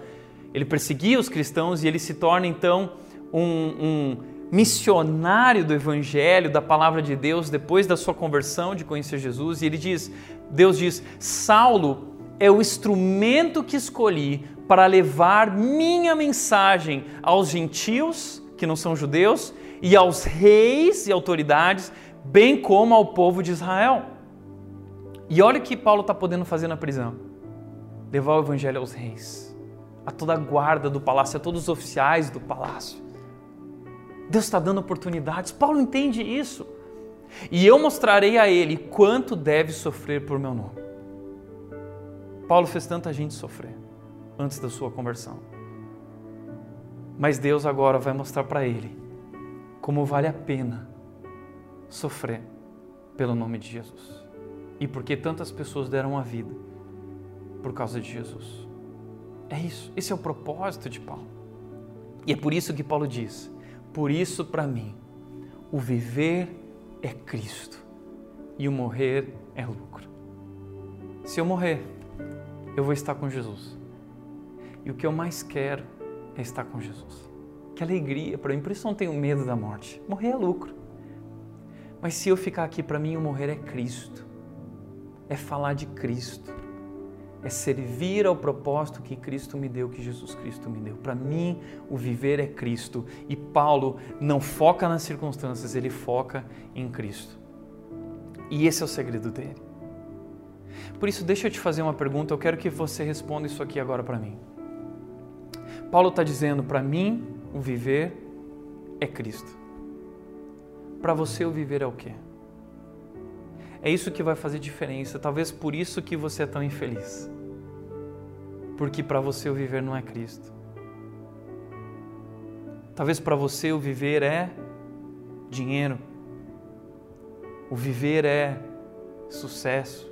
ele perseguia os cristãos e ele se torna então um, um missionário do Evangelho, da palavra de Deus, depois da sua conversão, de conhecer Jesus. E ele diz: Deus diz, Saulo é o instrumento que escolhi para levar minha mensagem aos gentios, que não são judeus, e aos reis e autoridades, bem como ao povo de Israel. E olha o que Paulo está podendo fazer na prisão: levar o evangelho aos reis, a toda a guarda do palácio, a todos os oficiais do palácio. Deus está dando oportunidades. Paulo entende isso. E eu mostrarei a ele quanto deve sofrer por meu nome. Paulo fez tanta gente sofrer antes da sua conversão. Mas Deus agora vai mostrar para ele como vale a pena sofrer pelo nome de Jesus. E porque tantas pessoas deram a vida por causa de Jesus. É isso, esse é o propósito de Paulo. E é por isso que Paulo diz: por isso, para mim, o viver é Cristo e o morrer é lucro. Se eu morrer, eu vou estar com Jesus. E o que eu mais quero é estar com Jesus. Que alegria para mim, por isso não tenho medo da morte. Morrer é lucro. Mas se eu ficar aqui, para mim o morrer é Cristo. É falar de Cristo é servir ao propósito que Cristo me deu, que Jesus Cristo me deu. Para mim, o viver é Cristo. E Paulo não foca nas circunstâncias, ele foca em Cristo. E esse é o segredo dele. Por isso, deixa eu te fazer uma pergunta, eu quero que você responda isso aqui agora para mim. Paulo está dizendo: para mim, o viver é Cristo. Para você, o viver é o quê? É isso que vai fazer diferença. Talvez por isso que você é tão infeliz. Porque para você o viver não é Cristo. Talvez para você o viver é dinheiro. O viver é sucesso.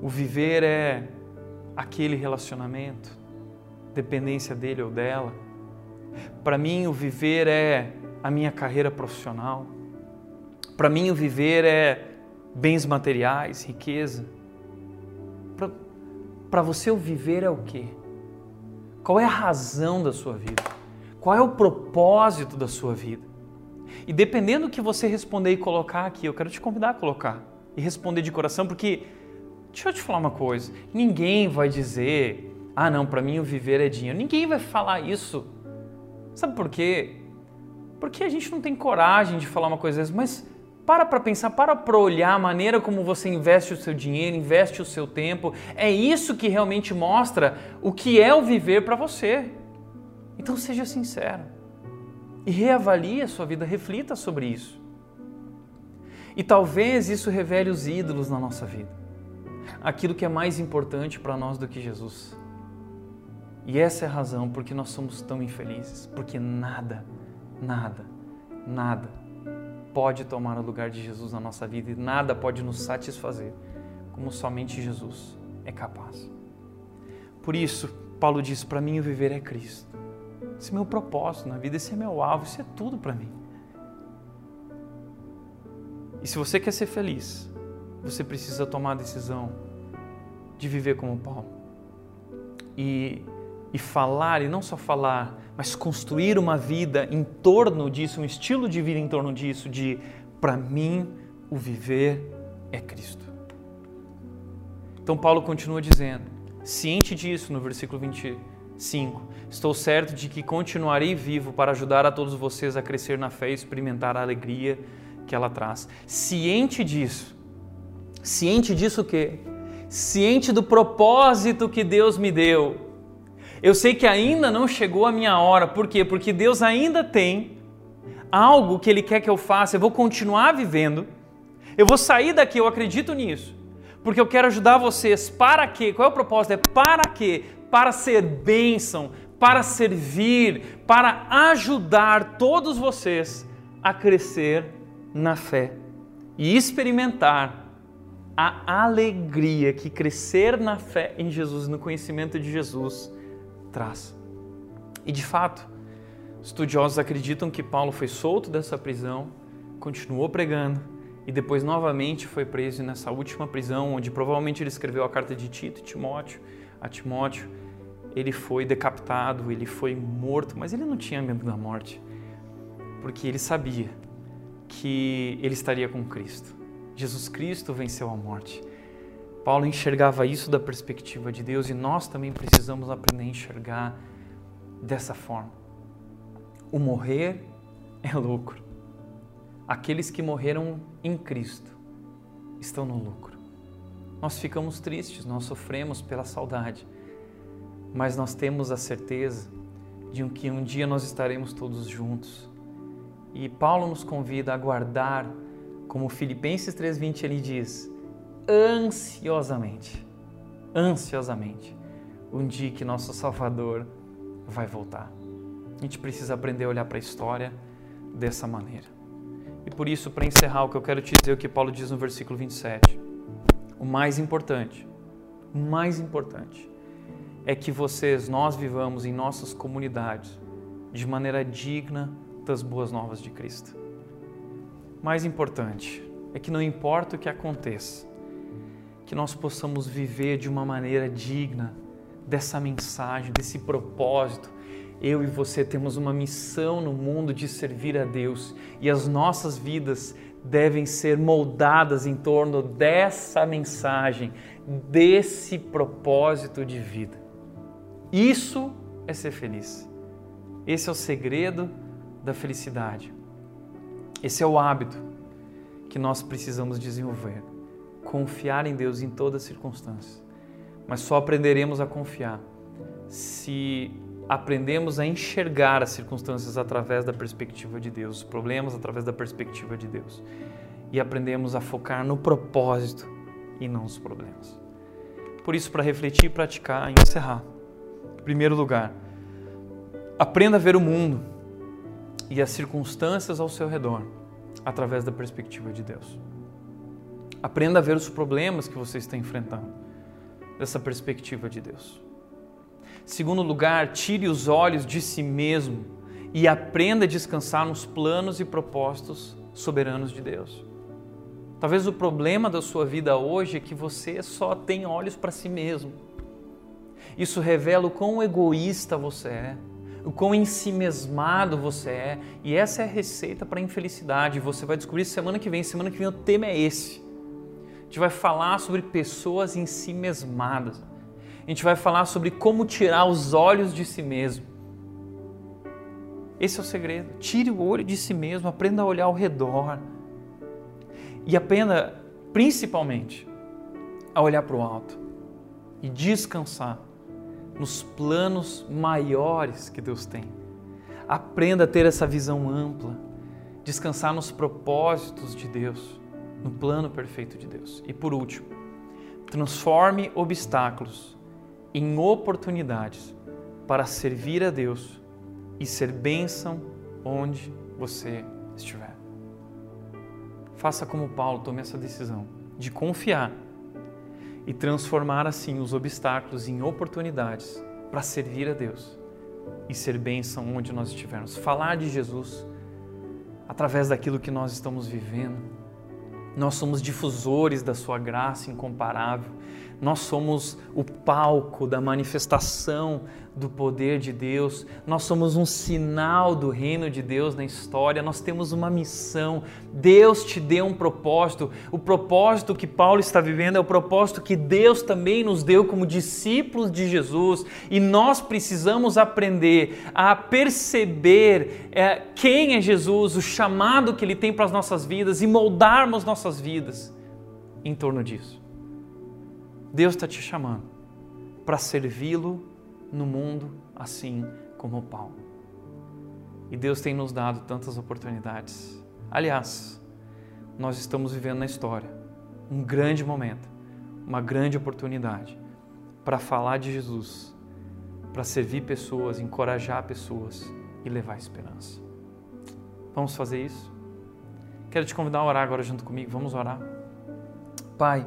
O viver é aquele relacionamento, dependência dele ou dela. Para mim, o viver é a minha carreira profissional. Para mim, o viver é bens materiais, riqueza. Para você, o viver é o quê? Qual é a razão da sua vida? Qual é o propósito da sua vida? E dependendo do que você responder e colocar aqui, eu quero te convidar a colocar e responder de coração, porque deixa eu te falar uma coisa: ninguém vai dizer, ah, não, para mim o viver é dinheiro. Ninguém vai falar isso. Sabe por quê? Porque a gente não tem coragem de falar uma coisa dessa, mas para para pensar, para para olhar a maneira como você investe o seu dinheiro, investe o seu tempo. É isso que realmente mostra o que é o viver para você. Então seja sincero e reavalie a sua vida, reflita sobre isso. E talvez isso revele os ídolos na nossa vida. Aquilo que é mais importante para nós do que Jesus. E essa é a razão porque nós somos tão infelizes, porque nada, nada, nada pode tomar o lugar de Jesus na nossa vida e nada pode nos satisfazer como somente Jesus é capaz. Por isso, Paulo diz: para mim o viver é Cristo. Esse é meu propósito na vida, esse é meu alvo, isso é tudo para mim. E se você quer ser feliz, você precisa tomar a decisão de viver como Paulo. E, e falar, e não só falar, mas construir uma vida em torno disso, um estilo de vida em torno disso, de para mim o viver é Cristo. Então Paulo continua dizendo, ciente disso no versículo 25, estou certo de que continuarei vivo para ajudar a todos vocês a crescer na fé e experimentar a alegria que ela traz. Ciente disso, ciente disso o quê? Ciente do propósito que Deus me deu Eu sei que ainda não chegou a minha hora. Por quê? Porque Deus ainda tem algo que Ele quer que eu faça. Eu vou continuar vivendo. Eu vou sair daqui, eu acredito nisso. Porque eu quero ajudar vocês. Para quê? Qual é o propósito? É para quê? Para ser bênção, para servir, para ajudar todos vocês a crescer na fé e experimentar a alegria que crescer na fé em Jesus, no conhecimento de Jesus, traz. E de fato, estudiosos acreditam que Paulo foi solto dessa prisão, continuou pregando e depois novamente foi preso nessa última prisão, onde provavelmente ele escreveu a carta de Tito e Timóteo, a Timóteo. Ele foi decapitado, ele foi morto, mas ele não tinha medo da morte, porque ele sabia que ele estaria com Cristo. Jesus Cristo venceu a morte. Paulo enxergava isso da perspectiva de Deus e nós também precisamos aprender a enxergar dessa forma. O morrer é lucro. Aqueles que morreram em Cristo estão no lucro. Nós ficamos tristes, nós sofremos pela saudade, mas nós temos a certeza de que um dia nós estaremos todos juntos e Paulo nos convida a guardar, como Filipenses 3:20 ele diz, ansiosamente, ansiosamente, um dia que nosso Salvador vai voltar. A gente precisa aprender a olhar para a história dessa maneira. E por isso, para encerrar, o que eu quero te dizer é o que Paulo diz no versículo 27. O mais importante, o mais importante é que vocês, nós vivamos em nossas comunidades de maneira digna das boas novas de Cristo. Mais importante é que não importa o que aconteça, que nós possamos viver de uma maneira digna dessa mensagem, desse propósito. Eu e você temos uma missão no mundo de servir a Deus e as nossas vidas devem ser moldadas em torno dessa mensagem, desse propósito de vida. Isso é ser feliz. Esse é o segredo da felicidade. Esse é o hábito que nós precisamos desenvolver. Confiar em Deus em todas as circunstâncias. Mas só aprenderemos a confiar se aprendemos a enxergar as circunstâncias através da perspectiva de Deus, os problemas através da perspectiva de Deus. E aprendemos a focar no propósito e não nos problemas. Por isso, para refletir, praticar e encerrar. Em primeiro lugar, aprenda a ver o mundo e as circunstâncias ao seu redor através da perspectiva de Deus. Aprenda a ver os problemas que você está enfrentando dessa perspectiva de Deus. Segundo lugar, tire os olhos de si mesmo e aprenda a descansar nos planos e propósitos soberanos de Deus. Talvez o problema da sua vida hoje é que você só tem olhos para si mesmo. Isso revela o quão egoísta você é o quão ensimesmado você é. E essa é a receita para a infelicidade. Você vai descobrir semana que vem. Semana que vem o tema é esse. Gente vai falar sobre pessoas ensimesmadas. A gente vai falar sobre como tirar os olhos de si mesmo. Esse é o segredo. Tire o olho de si mesmo, aprenda a olhar ao redor. E aprenda, principalmente, a olhar para o alto e descansar nos planos maiores que Deus tem. Aprenda a ter essa visão ampla, descansar nos propósitos de Deus, no plano perfeito de Deus. E por último, transforme obstáculos em oportunidades para servir a Deus e ser bênção onde você estiver. Faça como Paulo, tome essa decisão de confiar e transformar assim os obstáculos em oportunidades para servir a Deus e ser bênção onde nós estivermos. Falar de Jesus através daquilo que nós estamos vivendo. Nós somos difusores da Sua graça incomparável nós somos o palco da manifestação do poder de Deus, nós somos um sinal do reino de Deus na história, nós temos uma missão. Deus te deu um propósito. O propósito que Paulo está vivendo é o propósito que Deus também nos deu como discípulos de Jesus e nós precisamos aprender a perceber é, quem é Jesus, o chamado que Ele tem para as nossas vidas e moldarmos nossas vidas em torno disso. Deus está te chamando para servi-lo no mundo, assim como Paulo. E Deus tem nos dado tantas oportunidades. Aliás, nós estamos vivendo na história um grande momento, uma grande oportunidade para falar de Jesus, para servir pessoas, encorajar pessoas e levar esperança. Vamos fazer isso? Quero te convidar a orar agora junto comigo. Vamos orar. Pai,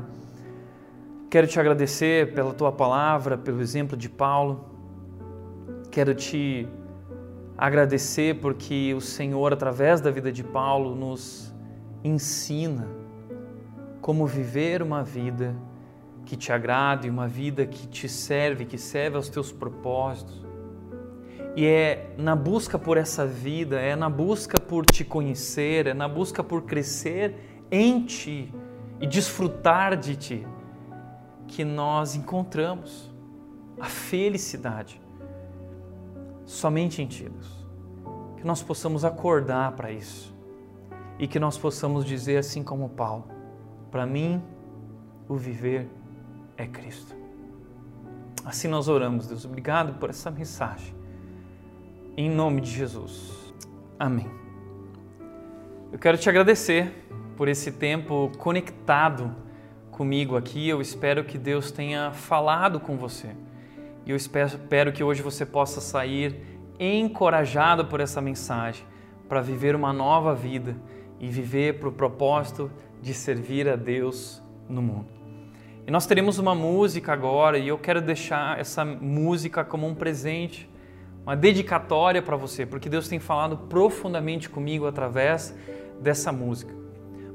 quero te agradecer pela tua palavra, pelo exemplo de Paulo. Quero te agradecer porque o Senhor, através da vida de Paulo, nos ensina como viver uma vida que te agrade, uma vida que te serve, que serve aos teus propósitos. E é na busca por essa vida, é na busca por te conhecer, é na busca por crescer em ti e desfrutar de ti que nós encontramos a felicidade somente em ti, Deus. Que nós possamos acordar para isso e que nós possamos dizer assim como Paulo: para mim, o viver é Cristo. Assim nós oramos, Deus. Obrigado por essa mensagem. Em nome de Jesus. Amém. Eu quero te agradecer por esse tempo conectado comigo aqui. Eu espero que Deus tenha falado com você. E eu espero que hoje você possa sair encorajado por essa mensagem para viver uma nova vida e viver para o propósito de servir a Deus no mundo. E nós teremos uma música agora e eu quero deixar essa música como um presente, uma dedicatória para você, porque Deus tem falado profundamente comigo através dessa música,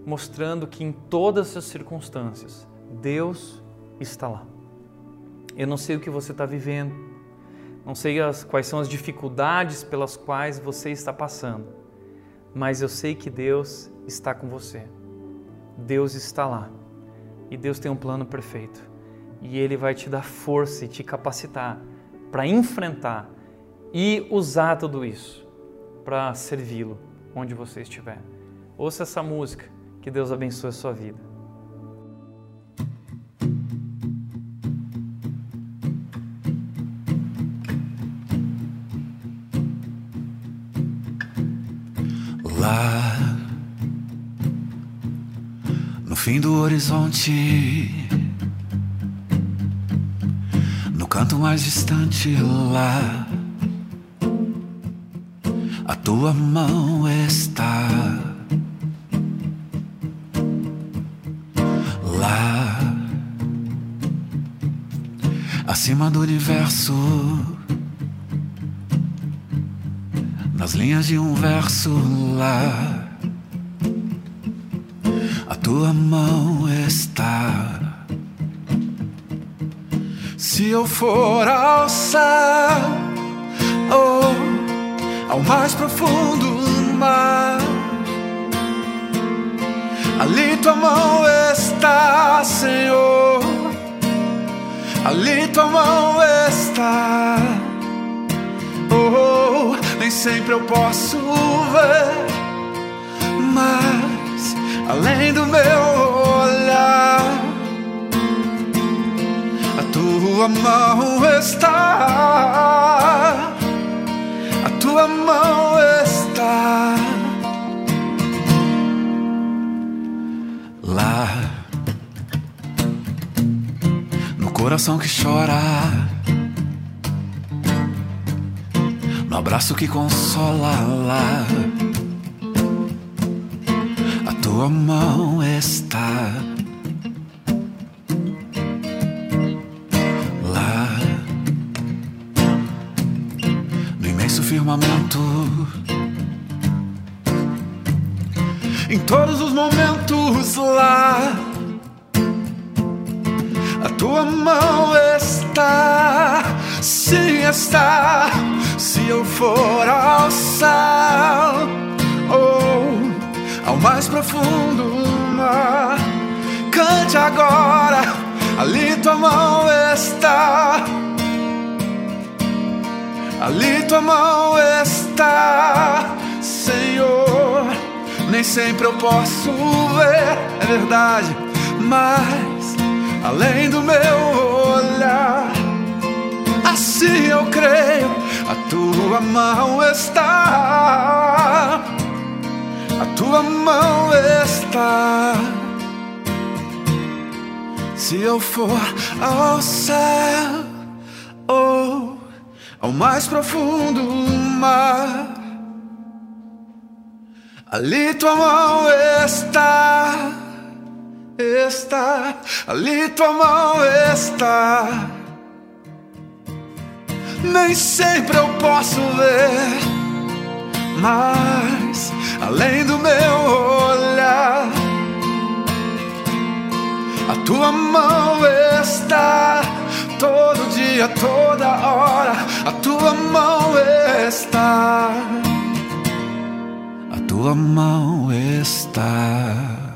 mostrando que em todas as circunstâncias Deus está lá. Eu não sei o que você está vivendo, não sei as, quais são as dificuldades pelas quais você está passando, mas eu sei que Deus está com você. Deus está lá e Deus tem um plano perfeito. E Ele vai te dar força e te capacitar para enfrentar e usar tudo isso para servi-lo onde você estiver. Ouça essa música, que Deus abençoe a sua vida. fim do horizonte, no canto mais distante lá, a tua mão está. Acima do universo, nas linhas de um verso lá tua mão está. Se eu for ao céu ou ao mais profundo mar, ali tua mão está, Senhor. Ali tua mão está. Oh, nem sempre eu posso ver, mas além do meu olhar. A tua mão está, a tua mão está coração que chora. No abraço que consola lá tua mão está lá no imenso firmamento. Em todos os momentos lá, a tua mão está, sim está. Se eu for ao céu, oh ao mais profundo mar. Cante agora, ali tua mão está. Ali tua mão está, Senhor. Nem sempre eu posso ver, é verdade, mas além do meu olhar, Assim eu creio, a tua mão está, a tua mão está. Se eu for ao céu ou ao mais profundo mar, ali tua mão está, está, ali tua mão está. Nem sempre eu posso ver, mas além do meu olhar, a tua mão está todo dia, toda hora. A tua mão está, a tua mão está.